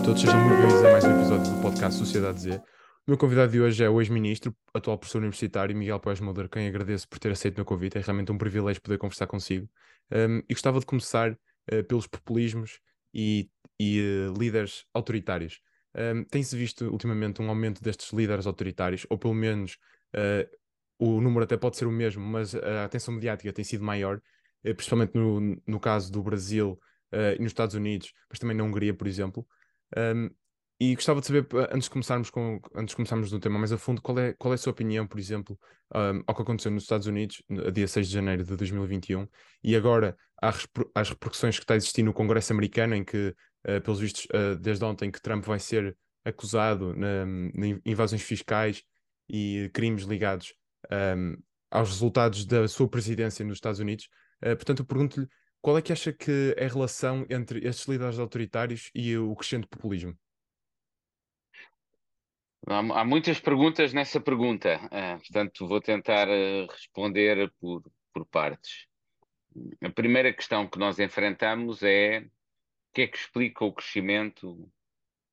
a todos, sejam muito bem-vindos a mais um episódio do podcast Sociedade Z. O meu convidado de hoje é o ex-ministro, atual professor universitário Miguel Pérez Mulder, quem agradeço por ter aceito o meu convite. É realmente um privilégio poder conversar consigo. Um, e gostava de começar uh, pelos populismos e, e uh, líderes autoritários. Um, Tem-se visto ultimamente um aumento destes líderes autoritários, ou pelo menos uh, o número até pode ser o mesmo, mas a atenção mediática tem sido maior, principalmente no, no caso do Brasil e nos Estados Unidos, mas também na Hungria, por exemplo. Um, e gostava de saber, antes de começarmos com, antes de começarmos no tema mais a fundo, qual é, qual é a sua opinião, por exemplo, um, ao que aconteceu nos Estados Unidos, no dia 6 de janeiro de 2021, e agora às, repercussões que está a existir no Congresso americano, em que, uh, pelos vistos, uh, desde ontem, que Trump vai ser acusado na invasões fiscais e crimes ligados um, aos resultados da sua presidência nos Estados Unidos. Uh, portanto, eu pergunto-lhe qual é que acha que é a relação entre estes líderes autoritários e o crescente populismo? Há, há muitas perguntas nessa pergunta, uh, portanto vou tentar uh, responder por, por partes. A primeira questão que nós enfrentamos é o que é que explica o crescimento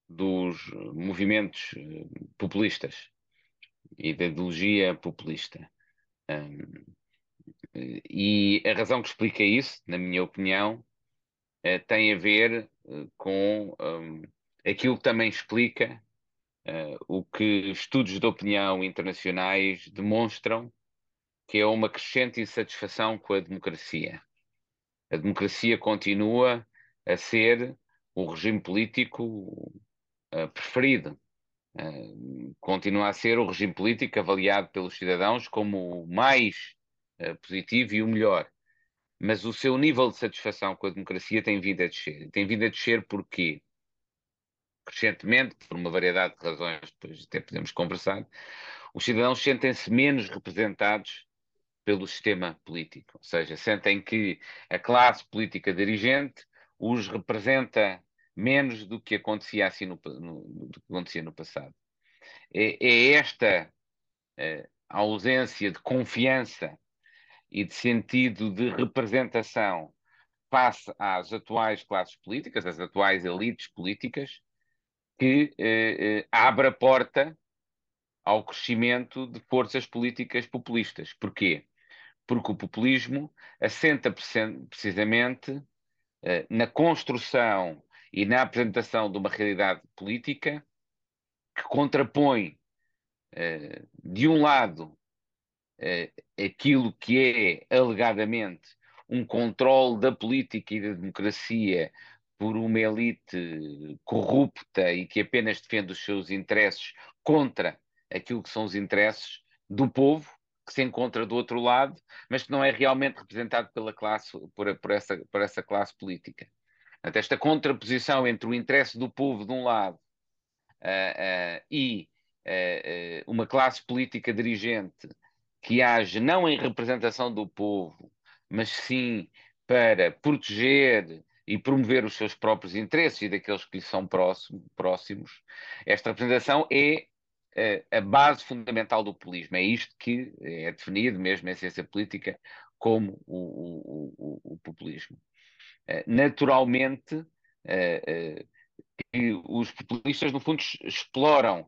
dos movimentos populistas e da ideologia populista. Um, e a razão que explica isso, na minha opinião, eh, tem a ver eh, com um, aquilo que também explica uh, o que estudos de opinião internacionais demonstram, que é uma crescente insatisfação com a democracia. A democracia continua a ser o regime político uh, preferido. Uh, continua a ser o regime político avaliado pelos cidadãos como o mais positivo e o melhor. Mas o seu nível de satisfação com a democracia tem vindo a descer. Tem vindo a descer porquê? Crescentemente, por uma variedade de razões, depois até podemos conversar, os cidadãos sentem-se menos representados pelo sistema político. Ou seja, sentem que a classe política dirigente os representa menos do que acontecia assim no, no, do que acontecia no passado. É, é esta uh, ausência de confiança e de sentido de representação face às atuais classes políticas, às atuais elites políticas, que eh, eh, abre a porta ao crescimento de forças políticas populistas. Porquê? Porque o populismo assenta precisamente eh, na construção e na apresentação de uma realidade política que contrapõe, eh, de um lado, uh, aquilo que é alegadamente um controle da política e da democracia por uma elite corrupta e que apenas defende os seus interesses contra aquilo que são os interesses do povo, que se encontra do outro lado, mas que não é realmente representado pela classe, por, por, essa, por essa classe política. Portanto, esta contraposição entre o interesse do povo de um lado uh, uh, e uh, uma classe política dirigente que age não em representação do povo, mas sim para proteger e promover os seus próprios interesses e daqueles que lhe são próximos, esta representação é eh, a base fundamental do populismo. É isto que é definido, mesmo em ciência política, como o, o, o, o populismo. Eh, naturalmente, eh, os populistas, no fundo, exploram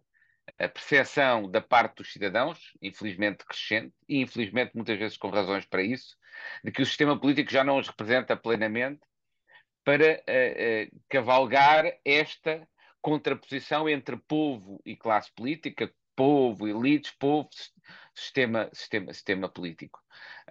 a percepção da parte dos cidadãos, infelizmente crescente, e infelizmente muitas vezes com razões para isso, de que o sistema político já não os representa plenamente, para uh, uh, cavalgar esta contraposição entre povo e classe política, povo, elites, povo, sistema, sistema, sistema político.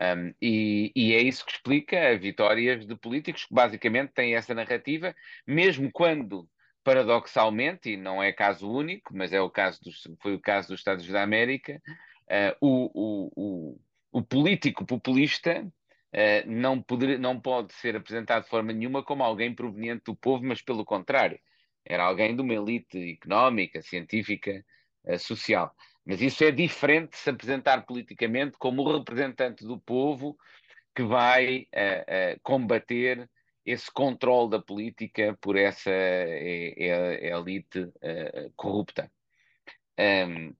Um, e, e, é isso que explica as vitórias de políticos que basicamente têm essa narrativa, mesmo quando paradoxalmente, e não é caso único, mas é o caso dos, foi o caso dos Estados da América, uh, o, o, o, o, político populista uh, não, poder, não pode ser apresentado de forma nenhuma como alguém proveniente do povo, mas pelo contrário, era alguém de uma elite económica, científica, uh, social. Mas isso é diferente de se apresentar politicamente como o representante do povo que vai combater esse controle da política por essa é, é, é elite uh, corrupta. Um,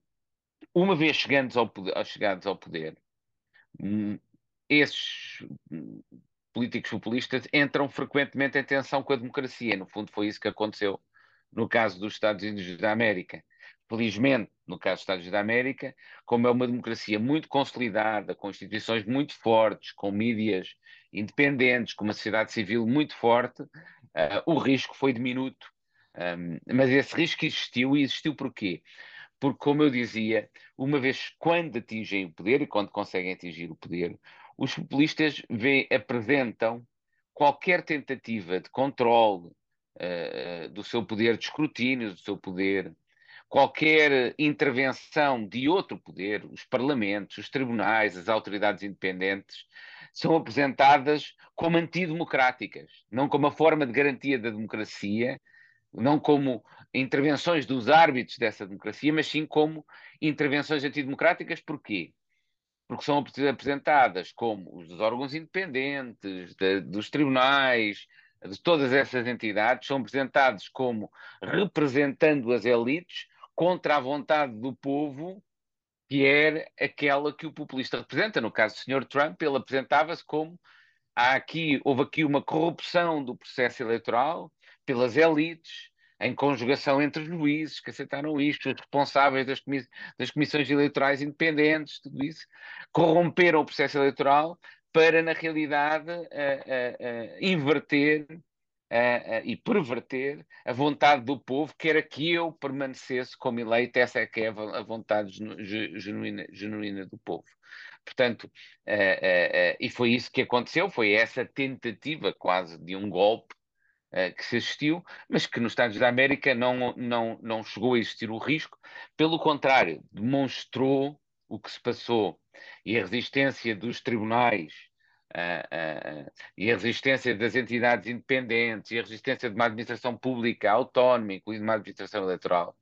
uma vez chegados ao poder, chegados ao poder um, esses políticos populistas entram frequentemente em tensão com a democracia. No fundo, foi isso que aconteceu no caso dos Estados Unidos da América. Felizmente, no caso dos Estados da América, como é uma democracia muito consolidada, com instituições muito fortes, com mídias independentes, com uma sociedade civil muito forte, uh, o risco foi diminuto. Um, mas esse risco existiu e existiu porquê? Porque, como eu dizia, uma vez quando atingem o poder e quando conseguem atingir o poder, os populistas vê, apresentam qualquer tentativa de controle uh, do seu poder, de escrutínio do seu poder, qualquer intervenção de outro poder, os parlamentos, os tribunais, as autoridades independentes, são apresentadas como antidemocráticas, não como a forma de garantia da democracia, não como intervenções dos árbitros dessa democracia, mas sim como intervenções antidemocráticas. Porquê? Porque são apresentadas como os órgãos independentes, de, dos tribunais, de todas essas entidades, são apresentados como representando as elites contra a vontade do povo, que é aquela que o populista representa. No caso do Sr. Trump, ele apresentava-se como há aqui, houve aqui uma corrupção do processo eleitoral pelas elites, em conjugação entre os juízes que aceitaram isto, os responsáveis das, comiss das comissões eleitorais independentes, tudo isso, corromperam o processo eleitoral para, na realidade, uh, uh, uh, e perverter a vontade do povo, que era que eu permanecesse como eleito, essa é que é a vontade genuína, genuína do povo. Portanto, e foi isso que aconteceu, foi essa tentativa quase de um golpe uh, que se assistiu, mas que nos Estados da América não, não, não chegou a existir o risco, pelo contrário, demonstrou o que se passou e a resistência dos tribunais uh, uh, e a resistência das entidades independentes e a resistência de uma administração pública autónoma, incluindo uma administração eleitoral,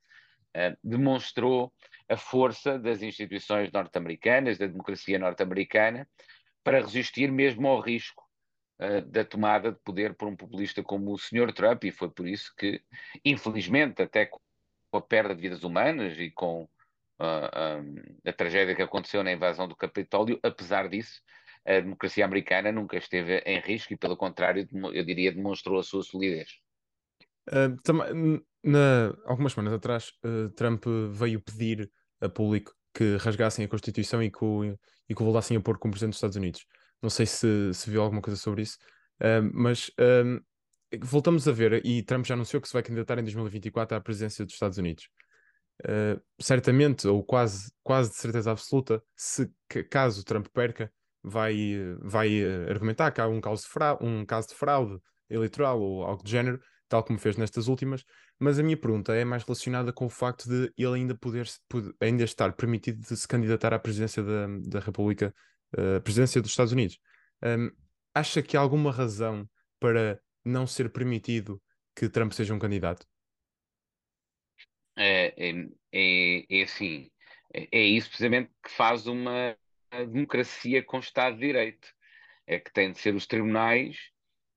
demonstrou a força das instituições norte-americanas, da democracia norte-americana, para resistir mesmo ao risco da tomada de poder por um populista como o Sr. Trump, e foi por isso que, infelizmente, até com a perda de vidas humanas e com ah, ah, a tragédia que aconteceu na invasão do Capitólio, apesar disso, a democracia americana nunca esteve em risco e, pelo contrário, eu diria, demonstrou a sua solidez. Uh, também, na, algumas semanas atrás, uh, Trump veio pedir a público que rasgassem a Constituição e que o, e que o voltassem a pôr como Presidente dos Estados Unidos. Não sei se, se viu alguma coisa sobre isso, uh, mas voltamos a ver, e Trump já anunciou que se vai candidatar em 2024 à presidência dos Estados Unidos. Certamente, ou quase, quase de certeza absoluta, se caso Trump perca, vai, vai argumentar que há um caso, de fraude, um caso de fraude eleitoral ou algo do género, tal como fez nestas últimas, mas a minha pergunta é mais relacionada com o facto de ele ainda poder, ainda estar permitido de se candidatar à presidência da, da República a presidência dos Estados Unidos. Um, acha que há alguma razão para não ser permitido que Trump seja um candidato? É, é, é, é assim, é, é isso precisamente que faz uma democracia com Estado de Direito. É que tem de ser os tribunais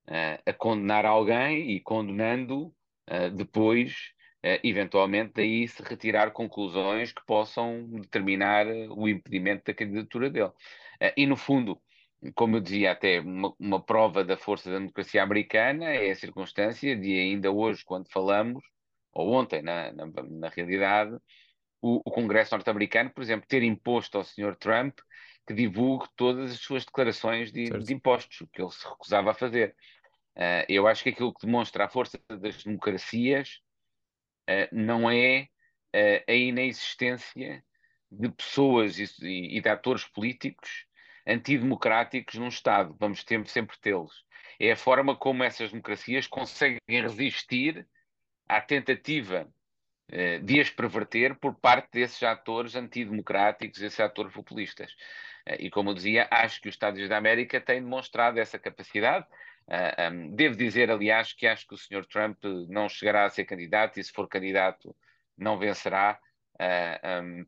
uh, a condenar alguém e condenando uh, depois, uh, eventualmente, daí se retirar conclusões que possam determinar o impedimento da candidatura dele. E, no fundo, como eu dizia, até uma, uma, prova da força da democracia americana é a circunstância de ainda hoje, quando falamos, ou ontem, na, na, na realidade, o, o Congresso norte-americano, por exemplo, ter imposto ao Sr. Trump que divulgue todas as suas declarações de, de impostos, o que ele se recusava a fazer. Uh, eu acho que aquilo que demonstra a força das democracias uh, não é uh, a inexistência de pessoas e, e de atores políticos antidemocráticos num Estado. Vamos ter, sempre tê-los. É a forma como essas democracias conseguem resistir à tentativa eh, de as perverter por parte desses atores antidemocráticos, esses atores populistas. Eh, e como eu dizia, acho que os Estados Unidos da América têm demonstrado essa capacidade. Uh, um, devo dizer, aliás, que acho que o Sr. Trump não chegará a ser candidato e, se for candidato, não vencerá. Uh, um,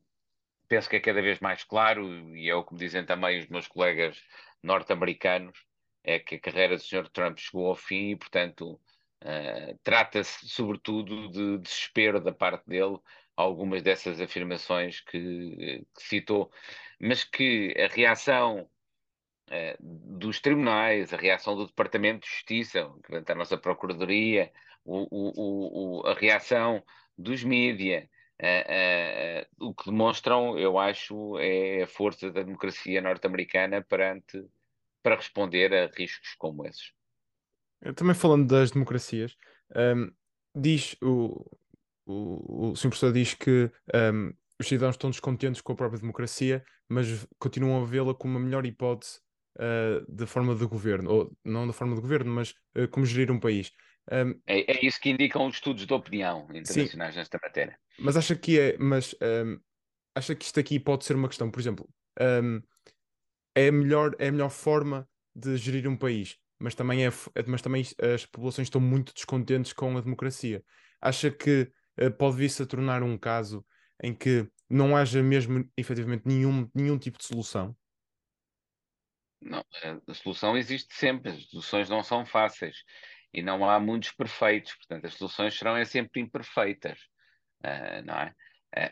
penso que é cada vez mais claro, e é o que me dizem também os meus colegas norte-americanos, é que a carreira do Sr. Trump chegou ao fim e, portanto, uh, trata-se sobretudo de desespero da parte dele, algumas dessas afirmações que, que citou, mas que a reação uh, dos tribunais, a reação do Departamento de Justiça, da nossa Procuradoria, o, o, o, a reação dos mídias, uh, uh, o que demonstram, eu acho, é a força da democracia norte-americana para responder a riscos como esses. Também falando das democracias, um, diz o, o, o Sr. Professor diz que um, os cidadãos estão descontentes com a própria democracia, mas continuam a vê-la como a melhor hipótese uh, da forma de governo, ou não da forma de governo, mas uh, como gerir um país. Um, é, é, isso que indicam os estudos de opinião internacionais sim, nesta matéria. Mas acha que é, mas um, acha que isto aqui pode ser uma questão, por exemplo, um, é a melhor, é a melhor forma de gerir um país, mas também, é, mas também as populações estão muito descontentes com a democracia. Acha que uh, pode vir-se a tornar um caso em que não haja mesmo efetivamente nenhum, nenhum tipo de solução? Não, a solução existe sempre, as soluções não são fáceis e não há muitos perfeitos, portanto, as soluções serão é sempre imperfeitas, uh, não é?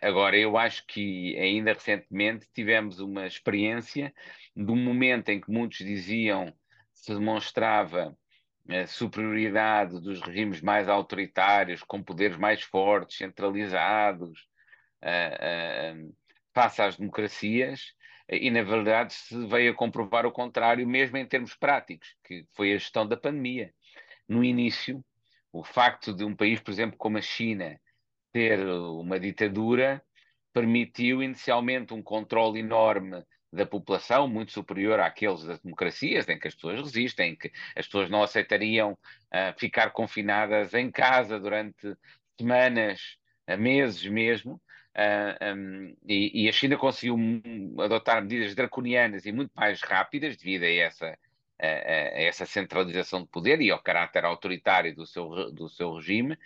Agora, eu acho que ainda recentemente tivemos uma experiência de um momento em que muitos diziam se demonstrava a superioridade dos regimes mais autoritários, com poderes mais fortes, centralizados, uh, uh, face às democracias, e na verdade se veio a comprovar o contrário, mesmo em termos práticos, que foi a gestão da pandemia. No início, o facto de um país, por exemplo, como a China, ter uma ditadura, permitiu inicialmente um controle enorme da população, muito superior àqueles das democracias, em que as pessoas resistem, em que as pessoas não aceitariam uh, ficar confinadas em casa durante semanas, uh, meses mesmo, Uh, um, e, e, a China conseguiu adotar medidas draconianas e muito mais rápidas devido a essa, a, a essa centralização de poder e ao caráter autoritário do seu, do seu regime,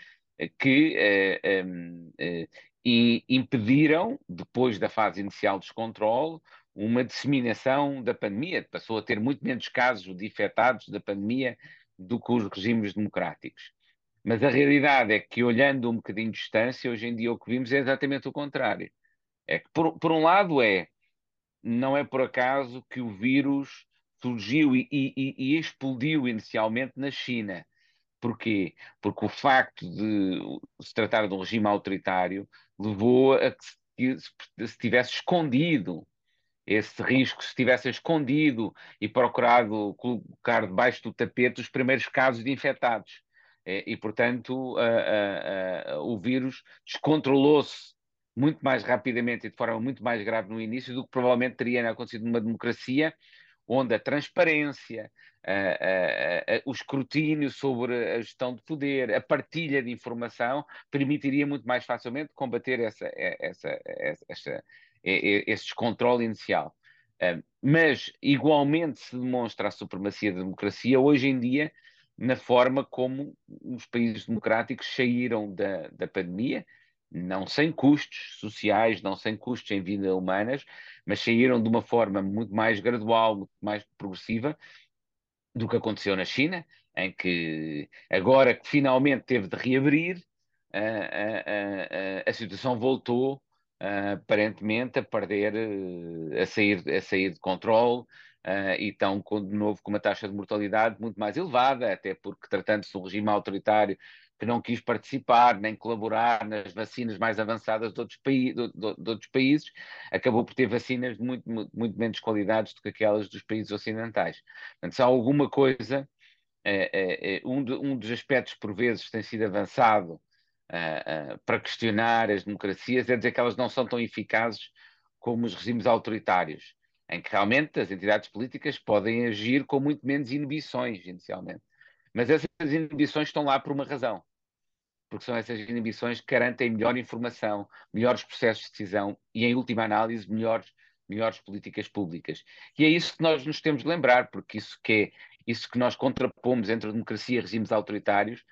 que uh, um, uh, e impediram, depois da fase inicial de descontrole, uma disseminação da pandemia. Passou a ter muito menos casos de infectados da pandemia do que os regimes democráticos. Mas a realidade é que, olhando um bocadinho de distância, hoje em dia o que vimos é exatamente o contrário. É que, por, por um lado, é não é por acaso que o vírus surgiu e, e, e explodiu inicialmente na China. Porquê? Porque o facto de se tratar de um regime autoritário levou a que se, se tivesse escondido esse risco, se tivesse escondido e procurado colocar debaixo do tapete os primeiros casos de infectados. É, e, portanto, o vírus descontrolou-se muito mais rapidamente e de forma muito mais grave no início do que provavelmente teria acontecido numa democracia onde a transparência, o escrutínio sobre a gestão de poder, a partilha de informação permitiria muito mais facilmente combater essa, essa, essa, essa esse descontrole inicial. mas, igualmente, se demonstra a supremacia da democracia hoje em dia na forma como os países democráticos saíram da, da pandemia, não sem custos sociais, não sem custos em vida humanas, mas saíram de uma forma muito mais gradual, muito mais progressiva do que aconteceu na China, em que agora que finalmente teve de reabrir, a, a, a, a situação voltou aparentemente a perder, a sair, a sair de controle, Uh, e estão com, de novo com uma taxa de mortalidade muito mais elevada, até porque tratando-se de um regime autoritário que não quis participar nem colaborar nas vacinas mais avançadas de outros, de, de, de outros países, acabou por ter vacinas de muito, muito, muito, menos qualidade do que aquelas dos países ocidentais. Portanto, se há alguma coisa, é, é, um, um, dos aspectos por vezes tem sido avançado uh, uh, para questionar as democracias é dizer que elas não são tão eficazes como os regimes autoritários em que realmente as entidades políticas podem agir com muito menos inibições, inicialmente. Mas essas inibições estão lá por uma razão. Porque são essas inibições que garantem melhor informação, melhores processos de decisão e, em última análise, melhores, melhores políticas públicas. E é isso que nós nos temos de lembrar, porque isso que é isso que nós contrapomos entre democracia e regimes autoritários,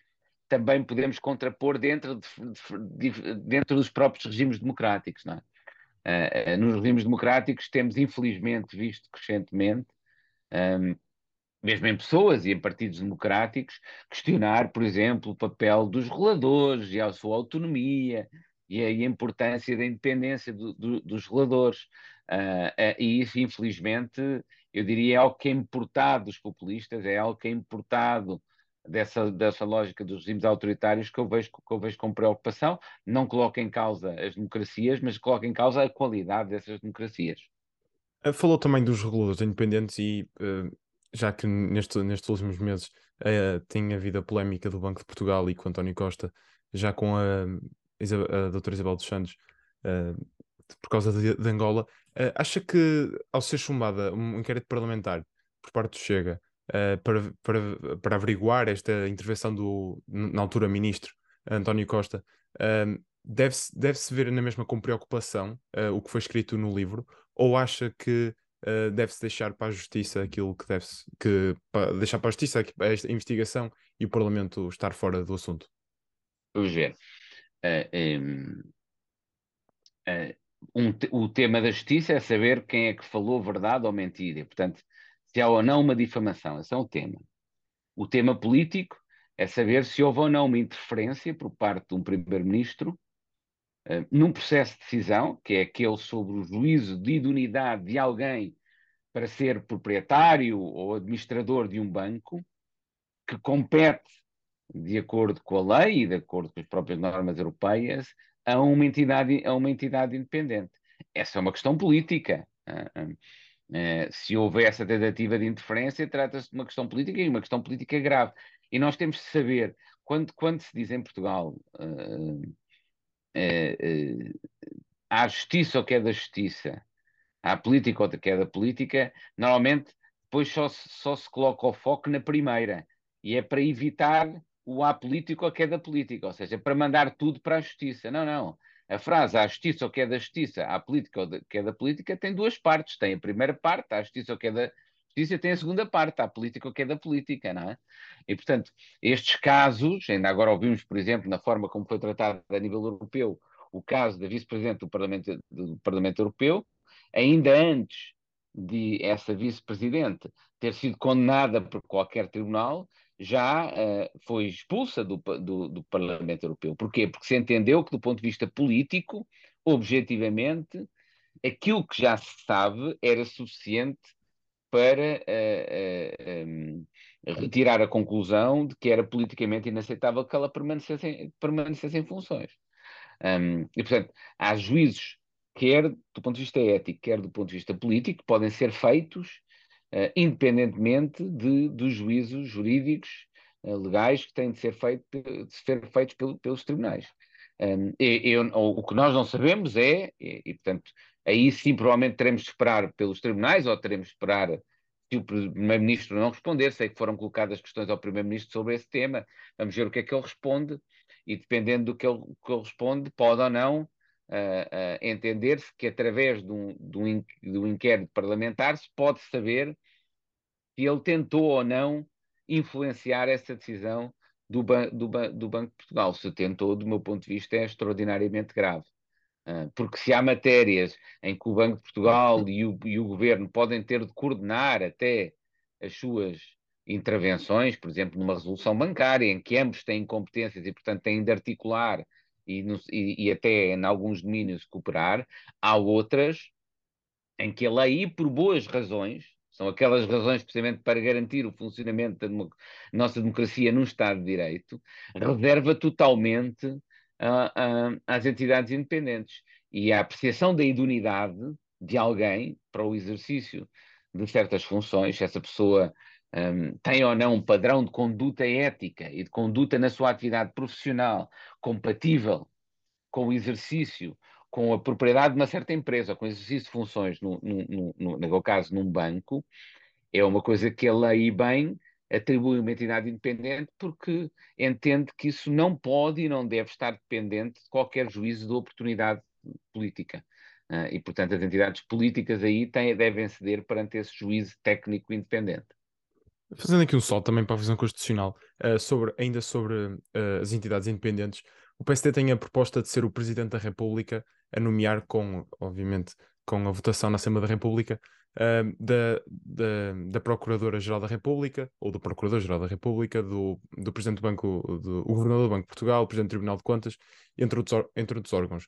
também podemos contrapor dentro, de, de, dentro dos próprios regimes democráticos. Não é? Uh, nos regimes democráticos temos, infelizmente, visto crescentemente, um, mesmo em pessoas e em partidos democráticos, questionar, por exemplo, o papel dos reladores e a sua autonomia e a importância da independência do, do, dos reladores. Uh, uh, e isso, infelizmente, eu diria, é algo que é importado dos populistas, é algo que é importado dessa, dessa lógica dos regimes autoritários que eu, vejo, que eu vejo com preocupação. Não coloca em causa as democracias, mas coloca em causa a qualidade dessas democracias. Eh, falou também dos reguladores independentes e uh, já que neste, nestes últimos meses uh, tem havido a polémica do Banco de Portugal e com António Costa, já com a, a doutora Isabel dos Santos, uh, por causa de, de Angola, acha que ao ser chumbada um inquérito parlamentar por parte do Chega para, para, para averiguar esta intervenção do, na altura, ministro António Costa, deve-se deve ver na mesma com preocupação o que foi escrito no livro, ou acha que uh, deve-se deixar para a justiça aquilo que deve-se que para, deixar para a justiça a investigação e o Parlamento estar fora do assunto? Vamos ver. Uh, um, um, o tema da justiça é saber quem é que falou verdade ou mentira. Portanto, se há ou não uma difamação, esse é um tema. O tema político é saber se houve ou não uma interferência por parte de um primeiro-ministro uh, num processo de decisão, que é aquele sobre o juízo de idoneidade de alguém para ser proprietário ou administrador de um banco, que compete, de acordo com a lei e de acordo com as próprias normas europeias, a uma entidade, a uma entidade independente. Essa é uma questão política. Uh, uh, se houver essa tentativa de interferência, trata-se de uma questão política e uma questão política grave. E nós temos de saber, quando, quando se diz em Portugal uh, há justiça ou que é da justiça, há política ou que é da política, normalmente depois só se, só se coloca o foco na primeira. E é para evitar o há político ou que é da política, ou seja, para mandar tudo para a justiça. Não, não. A frase há justiça ou que é da justiça, há política ou que é da política tem duas partes. Tem a primeira parte, há justiça ou que é da justiça, tem a segunda parte, há política ou que é da política, não é? E, portanto, estes casos, ainda agora ouvimos, por exemplo, na forma como foi tratado a nível europeu, o caso da vice-presidente do Parlamento, do Parlamento Europeu, ainda antes de essa vice-presidente ter sido condenada por qualquer tribunal, já uh, foi expulsa do, do, do, Parlamento Europeu. Porquê? Porque se entendeu que, do ponto de vista político, objetivamente, aquilo que já se sabe era suficiente para uh, uh, um, retirar a conclusão de que era politicamente inaceitável que ela permanecesse em, permanecesse em funções. Um, e, portanto, há juízos, quer do ponto de vista ético, quer do ponto de vista político, que podem ser feitos independentemente de, dos juízos jurídicos uh, legais que têm de ser, feito, de ser feitos pelo, pelos tribunais. Um, e, o que nós não sabemos é, e, e, portanto, aí sim provavelmente teremos de esperar pelos tribunais ou teremos de esperar se o Primeiro-Ministro não responder. Sei que foram colocadas questões ao Primeiro-Ministro sobre esse tema. Vamos ver o que é que ele responde e dependendo do que ele, que ele responde, pode ou não uh, entender-se que através de um, de, um, de um inquérito parlamentar se pode saber se ele tentou ou não influenciar essa decisão do, ban do, ban do Banco de Portugal. Se tentou, do meu ponto de vista, é extraordinariamente grave. Uh, porque se há matérias em que o Banco de Portugal e o, e o Governo podem ter de coordenar até as suas intervenções, por exemplo, numa resolução bancária, em que ambos têm competências e, portanto, têm de articular e, no, e, e até em alguns domínios cooperar, há outras em que a lei, por boas razões, são aquelas razões precisamente para garantir o funcionamento da nossa democracia num Estado de Direito, reserva totalmente uh, uh, às entidades independentes. E a apreciação da idoneidade de alguém para o exercício de certas funções, se essa pessoa um, tem ou não um padrão de conduta ética e de conduta na sua atividade profissional compatível com o exercício, com a propriedade de uma certa empresa, com o exercício de funções, no, no, no, no caso, num banco, é uma coisa que a lei bem atribui uma entidade independente porque entende que isso não pode e não deve estar dependente de qualquer juízo de oportunidade política. Uh, e, portanto, as entidades políticas aí têm, devem ceder perante esse juízo técnico independente. Fazendo aqui um salto também para a visão constitucional, uh, sobre, ainda sobre uh, as entidades independentes, o PSD tem a proposta de ser o Presidente da República a nomear com, obviamente, com a votação na Assembleia da República, uh, da, da, da Procuradora-Geral da República, ou do Procurador-Geral da República, do, do Presidente do Banco, do, o Governador do Banco de Portugal, Presidente do Tribunal de Contas, entre outros, entre outros órgãos.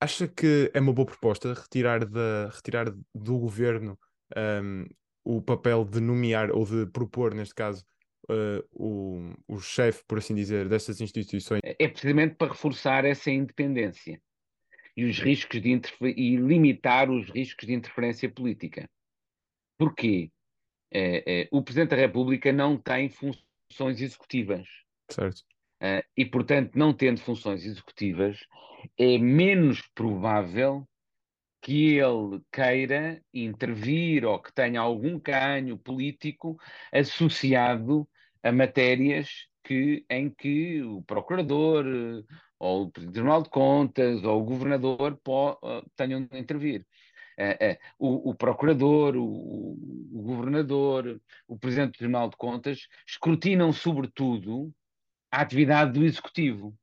acha que é uma boa proposta retirar, da, retirar do Governo um, o papel de nomear ou de propor, neste caso, uh, o, o chefe, por assim dizer, destas instituições? É precisamente para reforçar essa independência e os riscos de e limitar os riscos de interferência política. Porquê? É, é, o Presidente da República não tem funções executivas. Certo. Uh, e, portanto, não tendo funções executivas, é menos provável que ele queira intervir ou que tenha algum ganho político associado a matérias que, em que o procurador ou o Tribunal de Contas ou o governador pô, uh, tenham de intervir. Uh, o, o, procurador, o, o, governador, o presidente do Tribunal de Contas escrutinam, sobretudo, a atividade do executivo.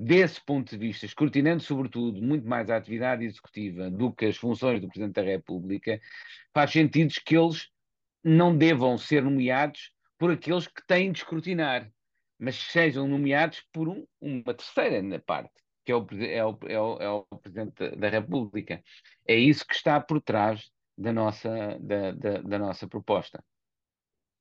Desse ponto de vista, escrutinando, sobretudo, muito mais a atividade executiva do que as funções do Presidente da República, faz sentido que eles não devam ser nomeados por aqueles que têm de escrutinar mas sejam nomeados por um, uma terceira parte, que é o, é, o, é, o, é o, Presidente da República. É isso que está por trás da nossa, da, da, da nossa proposta.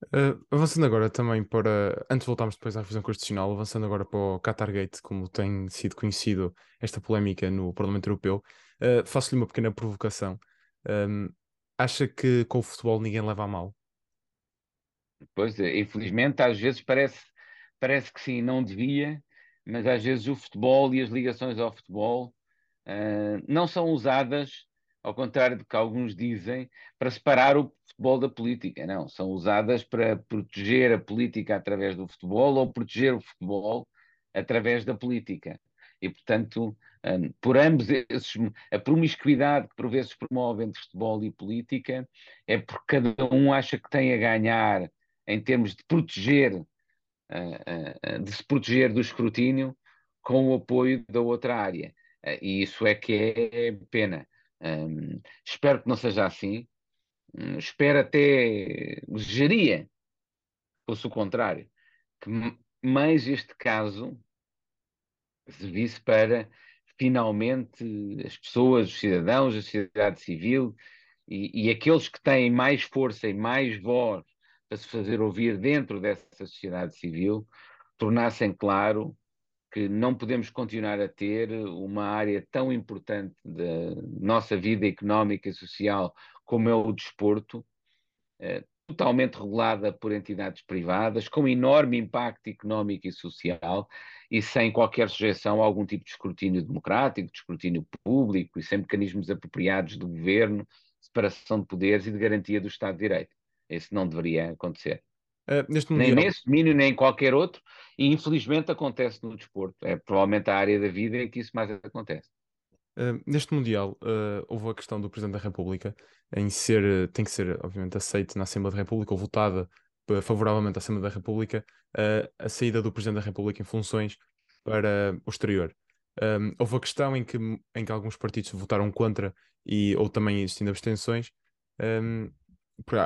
Uh, avançando agora também para, antes de voltarmos depois à revisão constitucional, avançando agora para o Qatargate, como tem sido conhecido esta polémica no Parlamento Europeu, uh, faço-lhe uma pequena provocação. Um, acha que com o futebol ninguém leva a mal? Pois, infelizmente, às vezes parece parece que sim, não devia, mas às vezes o futebol e as ligações ao futebol uh, não são usadas, ao contrário do que alguns dizem, para separar o futebol da política. Não, são usadas para proteger a política através do futebol ou proteger o futebol através da política. E, portanto, um, eh, por ambos esses, a promiscuidade que por vezes promove entre futebol e política é porque cada um acha que tem a ganhar em termos de proteger de se proteger do escrutínio com o apoio da outra área. e isso é que é pena. Um, espero que não seja assim. Um, espero até, desejaria fosse o contrário, que mais este caso servisse para finalmente as pessoas, os cidadãos, a sociedade civil e, e aqueles que têm mais força e mais voz para se fazer ouvir dentro dessa sociedade civil, tornassem claro que não podemos continuar a ter uma área tão importante da nossa vida económica e social como é o desporto, eh, totalmente regulada por entidades privadas, com enorme impacto económico e social e sem qualquer sujeição a algum tipo de escrutínio democrático, de escrutínio público e sem mecanismos apropriados do governo, separação de poderes e de garantia do Estado de Direito. Isso não deveria acontecer. Uh, neste mundial... Nem nesse domínio, nem em qualquer outro, e infelizmente acontece no desporto. É provavelmente a área da vida em que isso mais acontece. Uh, neste Mundial, uh, houve a questão do Presidente da República em ser, tem que ser, obviamente, aceito na Assembleia da República ou votada favoravelmente à Assembleia da República a saída do Presidente da República em funções para o exterior. Um, houve a questão em que, em que alguns partidos votaram contra e, ou também existindo abstenções. Um,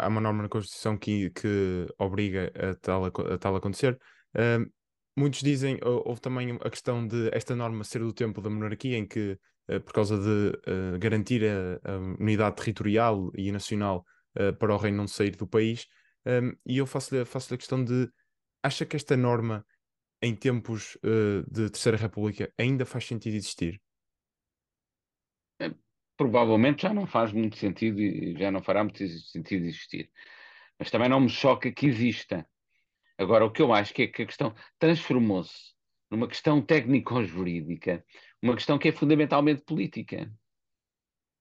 há uma norma na Constituição que, que obriga a tal, a tal acontecer. Uh, muitos dizem, houve também a questão de esta norma ser do tempo da monarquia, em que, uh, por causa de uh, garantir a, a, unidade territorial e nacional uh, para o reino não sair do país, um, e eu faço-lhe faço a questão de, acha que esta norma, em tempos de Terceira República, ainda faz sentido existir? Provavelmente já não faz muito sentido e já não fará muito sentido existir. Mas também não me choca que exista. Agora, o que eu acho que é que a questão transformou-se numa questão técnico-jurídica, uma questão que é fundamentalmente política,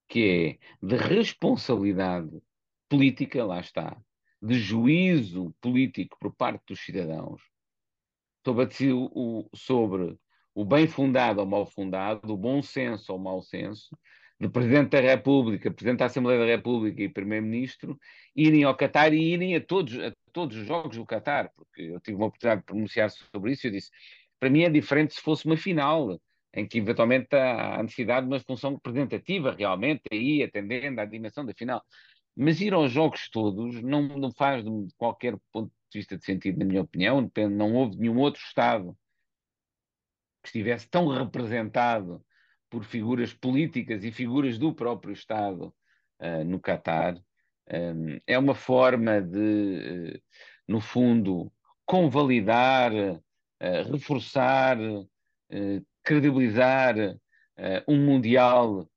que é de responsabilidade política, lá está, de juízo político por parte dos cidadãos sobre, o, sobre o bem fundado ou mal fundado, o bom senso ou mau senso, do Presidente da República, Presidente da Assembleia da República e Primeiro-Ministro irem ao Qatar e irem a todos, a todos os jogos do Qatar, porque eu tive uma oportunidade de pronunciar sobre isso e eu disse, para mim é diferente se fosse uma final, em que eventualmente há necessidade de uma função representativa realmente, aí atendendo à dimensão da final. Mas ir aos jogos todos não, não faz de qualquer ponto de vista de sentido, na minha opinião, não houve nenhum outro Estado que estivesse tão representado por figuras políticas e figuras do próprio Estado uh, no Catar. Um, é uma forma de, uh, no fundo, convalidar, reforçar, credibilizar um Mundial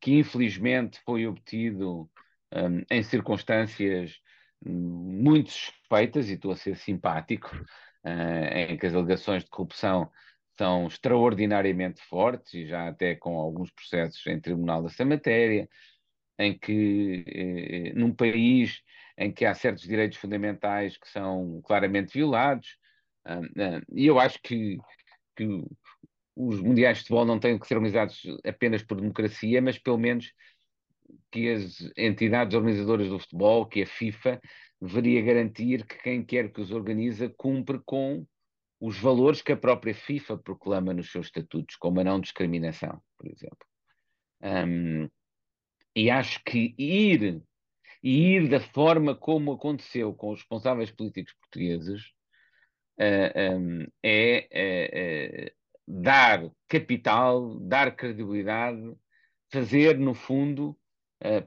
que infelizmente foi obtido um, em circunstâncias muito suspeitas, e estou a ser simpático, uh, em que as alegações de corrupção são extraordinariamente fortes, e já até com alguns processos em tribunal dessa matéria, em que, eh, num país em que há certos direitos fundamentais que são claramente violados, uh, uh, e eu acho que, que os mundiais de futebol não têm que ser organizados apenas por democracia, mas pelo menos que as entidades organizadoras do futebol, que a FIFA, deveria garantir que quem quer que os organiza cumpre com os valores que a própria FIFA proclama nos seus estatutos, como a não discriminação, por exemplo. Um, e acho que ir e ir da forma como aconteceu com os responsáveis políticos portugueses uh, ah, um, é uh, uh, dar capital, dar credibilidade, fazer, no fundo,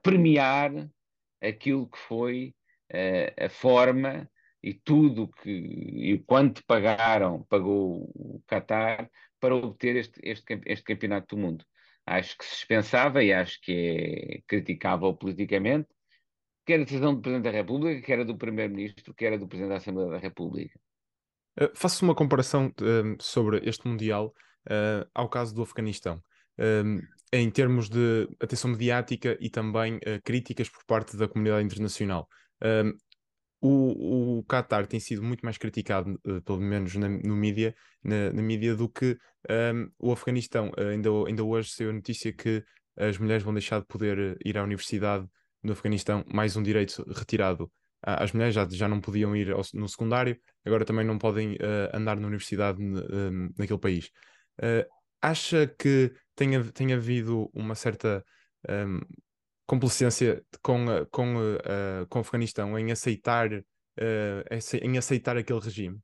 premiar aquilo que foi a forma e tudo que e quanto pagaram, pagou o Qatar para obter este, este, este campeonato do mundo. Acho que se dispensava e acho que é criticável politicamente, quer a decisão do Presidente da República, quer a do Primeiro-Ministro, quer a do Presidente da Assembleia da República. Uh, faço uma comparação uh, sobre este Mundial uh, ao caso do Afeganistão um, em termos de atenção mediática e também uh, críticas por parte da comunidade internacional. Um, o, o Qatar tem sido muito mais criticado, uh, pelo menos na, no mídia, na, na mídia, do que um, o Afeganistão. Uh, ainda, ainda hoje saiu a notícia que as mulheres vão deixar de poder ir à universidade no Afeganistão, mais um direito retirado às mulheres, já, já não podiam ir ao, no secundário, agora também não podem uh, andar na universidade naquele país. acha que tem, tem havido uma certa um, complacência com, com, uh, com o Afeganistão em aceitar, uh, em aceitar aquele regime?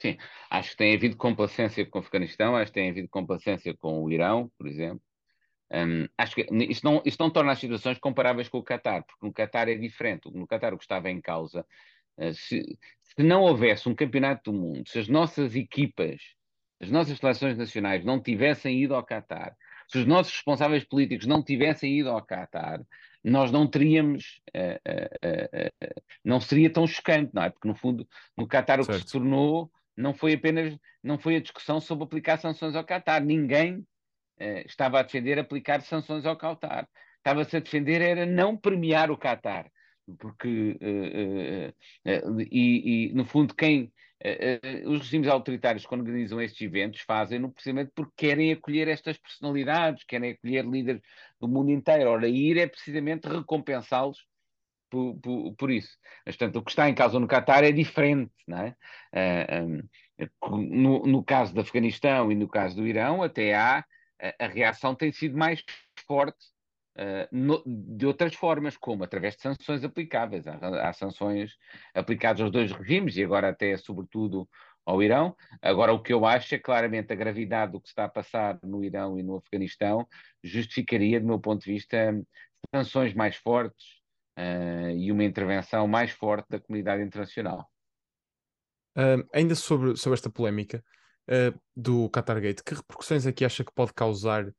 Sim, acho que tem havido complacência com o Afeganistão, acho que tem havido complacência com o Irão, por exemplo. Um, acho que isto não, isto não torna as situações comparáveis com o Qatar, porque no Qatar é diferente. No Qatar o que estava em causa, se, se não houvesse um campeonato do mundo, se as nossas equipas as nossas seleções nacionais não tivessem ido ao Qatar, se os nossos responsáveis políticos não tivessem ido ao Qatar, nós não teríamos, uh, uh, uh, não seria tão chocante, não é? Porque no fundo, no Qatar o que se tornou não foi apenas, não foi a discussão sobre aplicar sanções ao Qatar. Ninguém estava a defender aplicar sanções ao Qatar. Estava-se a defender era não premiar o Qatar, porque e, e no fundo quem Uh, os regimes autoritários, quando organizam estes eventos, fazem-no precisamente porque querem acolher estas personalidades, querem acolher líderes do mundo inteiro. Ora, ir é precisamente recompensá-los por, por, por, isso. Mas, portanto, o que está em causa no Qatar é diferente, não é? Uh, um, no, no, caso do Afeganistão e no caso do Irão, até há, a, a reação tem sido mais forte Uh, no, de outras formas, como através de sanções aplicáveis. Há, há, sanções aplicadas aos dois regimes e agora até sobretudo ao Irão. Agora, o que eu acho é claramente a gravidade do que está a passar no Irão e no Afeganistão justificaria, do meu ponto de vista, sanções mais fortes uh, e uma intervenção mais forte da comunidade internacional. Uh, ainda sobre, sobre esta polémica do Qatargate, que repercussões é que acha que pode causar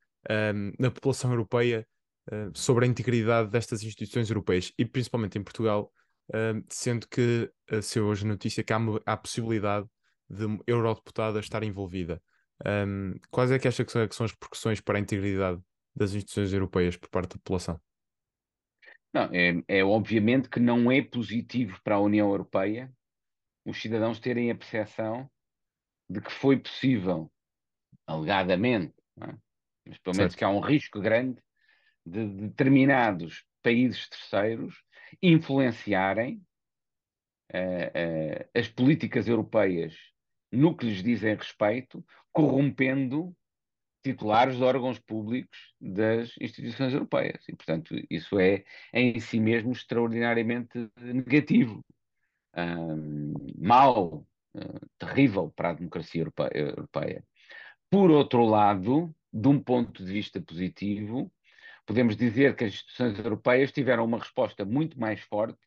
na população europeia uh, sobre a integridade destas instituições europeias e principalmente em Portugal, uh, sendo que uh, saiu hoje notícia que há, há a possibilidade de eurodeputada estar envolvida. Um, quais é que acha que são, que são as repercussões para a integridade das instituições europeias por parte da população? Não, é, é obviamente que não é positivo para a União Europeia os cidadãos terem a percepção de que foi possível, alegadamente, é? mas pelo menos certo. que há um risco grande de determinados países terceiros influenciarem uh, uh, as políticas europeias no que lhes dizem respeito, corrompendo titulares de órgãos públicos das instituições europeias. E, portanto, isso é em si mesmo extraordinariamente negativo, um, mau, uh, terrível para a democracia europeia. Por outro lado, de um ponto de vista positivo, podemos dizer que as instituições europeias tiveram uma resposta muito mais forte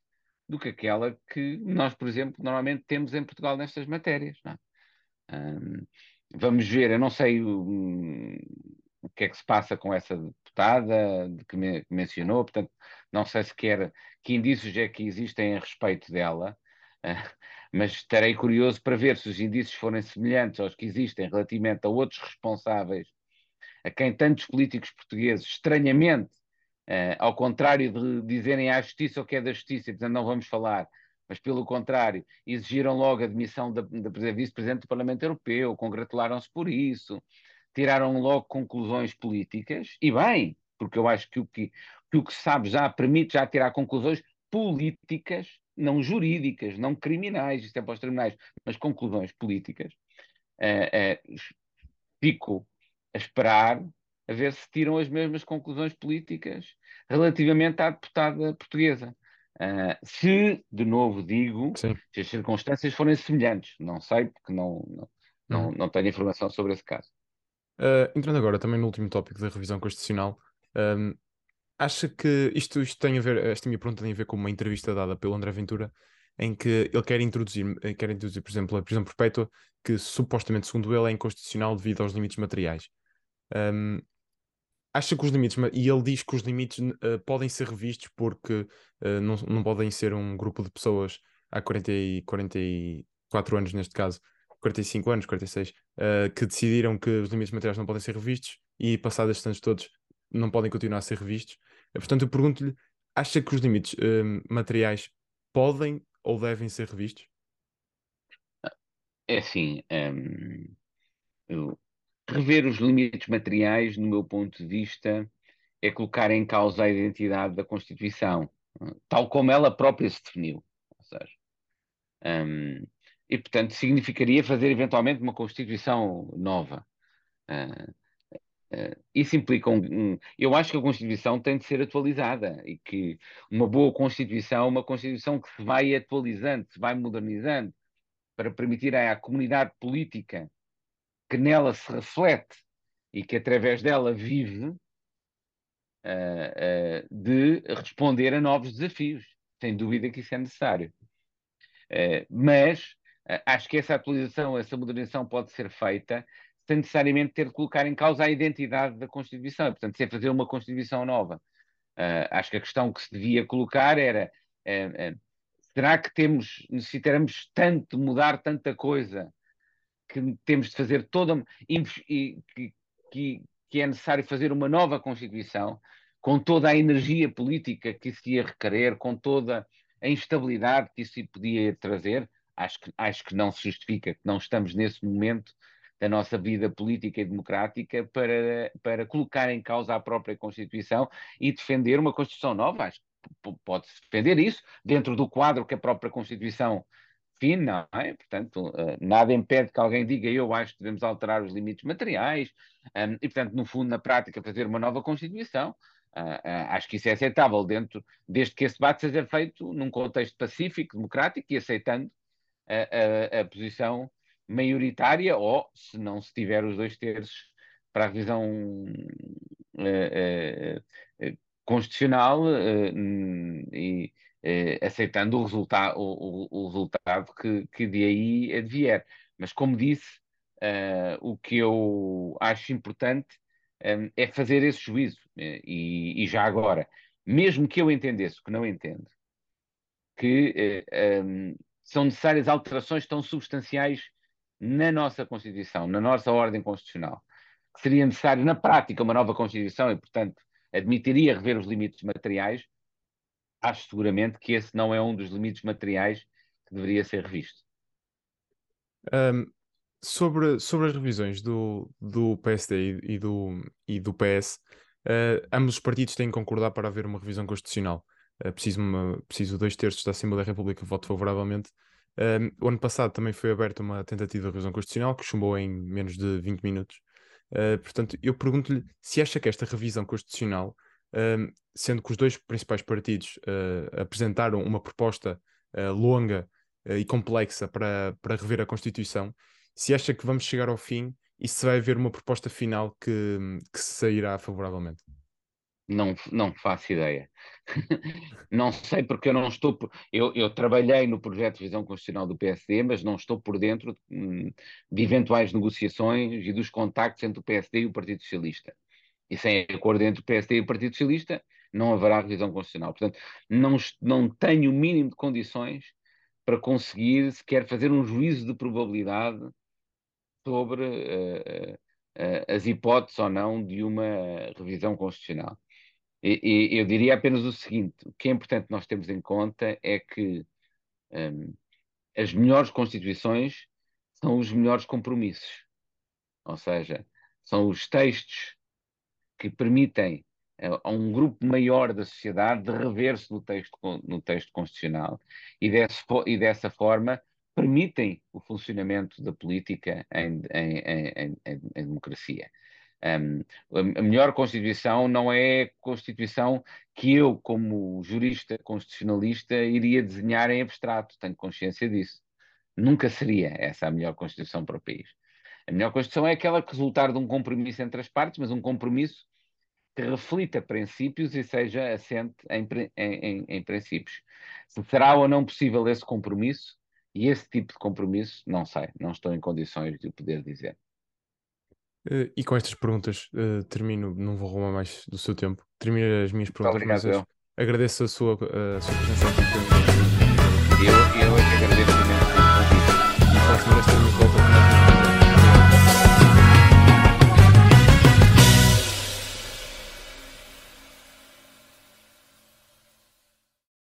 do que aquela que nós, por exemplo, normalmente temos em Portugal nestas matérias. É? Um, vamos ver, eu não sei um, o que é que se passa com essa deputada de que, me, que mencionou, portanto, não sei sequer que indícios é que existem a respeito dela, uh, mas estarei curioso para ver se os indícios forem semelhantes aos que existem relativamente a outros responsáveis, a quem tantos políticos portugueses, estranhamente, Uh, ao contrário de dizerem à justiça o que é da justiça, dizendo não vamos falar, mas pelo contrário, exigiram logo a demissão da, da vice-presidente do Parlamento Europeu, congratularam-se por isso, tiraram logo conclusões políticas, e bem, porque eu acho que o que, que o que se sabe já permite já tirar conclusões políticas, não jurídicas, não criminais, isto é para os tribunais, mas conclusões políticas. Uh, uh, fico a esperar a ver se tiram as mesmas conclusões políticas relativamente à deputada portuguesa. Uh, se, de novo digo, Sim. se as circunstâncias forem semelhantes, não sei, porque não, não, não, uhum. não tenho informação sobre esse caso. Uh, entrando agora também no último tópico da revisão constitucional, um, acha que isto, isto tem a ver, esta minha pergunta tem a ver com uma entrevista dada pelo André Ventura, em que ele quer introduzir, quer introduzir, por exemplo, a prisão perpétua, que supostamente, segundo ele, é inconstitucional devido aos limites materiais. Um, acha que os limites, e ele diz que os limites uh, podem ser revistos porque uh, não, não podem ser um grupo de pessoas há 40 e 44 anos, neste caso, 45 anos, 46, uh, que decidiram que os limites materiais não podem ser revistos e passados estes anos todos não podem continuar a ser revistos. portanto, eu pergunto-lhe, acha que os limites materiais podem ou devem ser revistos? É assim, um, eu rever os limites materiais, no meu ponto de vista, é colocar em causa a identidade da Constituição, tal como ela própria se definiu. Ou seja, um, e, portanto, significaria fazer eventualmente uma Constituição nova. Uh, uh, isso implica um, um, Eu acho que a Constituição tem de ser atualizada e que uma boa Constituição, uma Constituição que se vai atualizando, se vai modernizando, para permitir à comunidade política que nela se reflete e que através dela vive, uh, uh, de responder a novos desafios. Sem dúvida que isso é necessário. Uh, mas acho que essa atualização, essa modernização pode ser feita sem necessariamente ter de colocar em causa a identidade da Constituição, portanto, sem fazer uma Constituição nova. acho que a questão que se devia colocar era será que temos, necessitaremos tanto mudar tanta coisa que temos de fazer toda e que, que, é necessário fazer uma nova Constituição com toda a energia política que isso ia requerer, com toda a instabilidade que isso podia trazer, acho que, acho que não se justifica, que não estamos nesse momento da nossa vida política e democrática para, para colocar em causa a própria Constituição e defender uma Constituição nova. Acho que pode-se defender isso dentro do quadro que a própria Constituição fim, não é? Portanto, uh, nada impede que alguém diga eu acho que devemos alterar os limites materiais um, e, portanto, no fundo, na prática, fazer uma nova Constituição. Uh, uh, acho que isso é aceitável dentro, desde que esse debate seja feito num contexto pacífico, democrático e aceitando a, a, a posição maioritária ou, se não se tiver os dois terços para a revisão constitucional e eh, aceitando o, resulta o, o, o resultado que, que de aí advier. Mas, como disse, uh, o que eu acho importante um, eh, é fazer esse juízo. E, e, já agora, mesmo que eu entendesse que não entendo, que um, são necessárias alterações tão substanciais na nossa Constituição, na nossa ordem constitucional, que seria necessário, na prática, uma nova Constituição e, portanto, admitiria rever os limites materiais, acho seguramente que esse não é um dos limites materiais que deveria ser revisto. Um, sobre, sobre as revisões do, do PSD e, do, e do PS, uh, ah, ambos os partidos têm que concordar para haver uma revisão constitucional. Uh, preciso, uma, preciso dois terços da Assembleia da República voto favoravelmente. Um, o ano passado também foi aberta uma tentativa de revisão constitucional que chumbou em menos de 20 minutos. Uh, portanto, eu pergunto-lhe se acha que esta revisão constitucional sendo que os dois principais partidos uh, apresentaram uma proposta uh, longa uh, e complexa para, para rever a Constituição, se acha que vamos chegar ao fim e se vai haver uma proposta final que, que sairá favoravelmente? Não, não faço ideia. não sei porque eu não estou. Eu, eu, trabalhei no projeto de visão constitucional do PSD, mas não estou por dentro de, de eventuais negociações e dos contactos entre o PSD e o Partido Socialista. E sem acordo entre o PSD e o Partido Socialista, não haverá revisão constitucional. Portanto, não, não tenho o mínimo de condições para conseguir sequer fazer um juízo de probabilidade sobre uh, uh, as hipóteses ou não de uma revisão constitucional. E, e, eu diria apenas o seguinte: o que é importante nós termos em conta é que um, as melhores constituições são os melhores compromissos. Ou seja, são os textos que permitem a um grupo maior da sociedade de rever-se no texto, no texto constitucional e, desse, e dessa forma permitem o funcionamento da política em, em, em, em democracia. Um, a melhor Constituição não é a Constituição que eu, como jurista constitucionalista, iria desenhar em abstrato, tenho consciência disso. Nunca seria essa a melhor Constituição para o país. A melhor Constituição é aquela que resultar de um compromisso entre as partes, mas um compromisso que reflita princípios e seja assente em, em, em princípios. Se será ou não possível esse compromisso, e esse tipo de compromisso, não sei, não estou em condições de o poder dizer. Eh, e com estas perguntas uh, termino, não vou roubar mais do seu tempo, termino as minhas perguntas. Obrigado, eu. Agradeço a sua, eh, a sua presença aqui. Eu, eu é agradeço imenso. E para a semana estaremos de volta.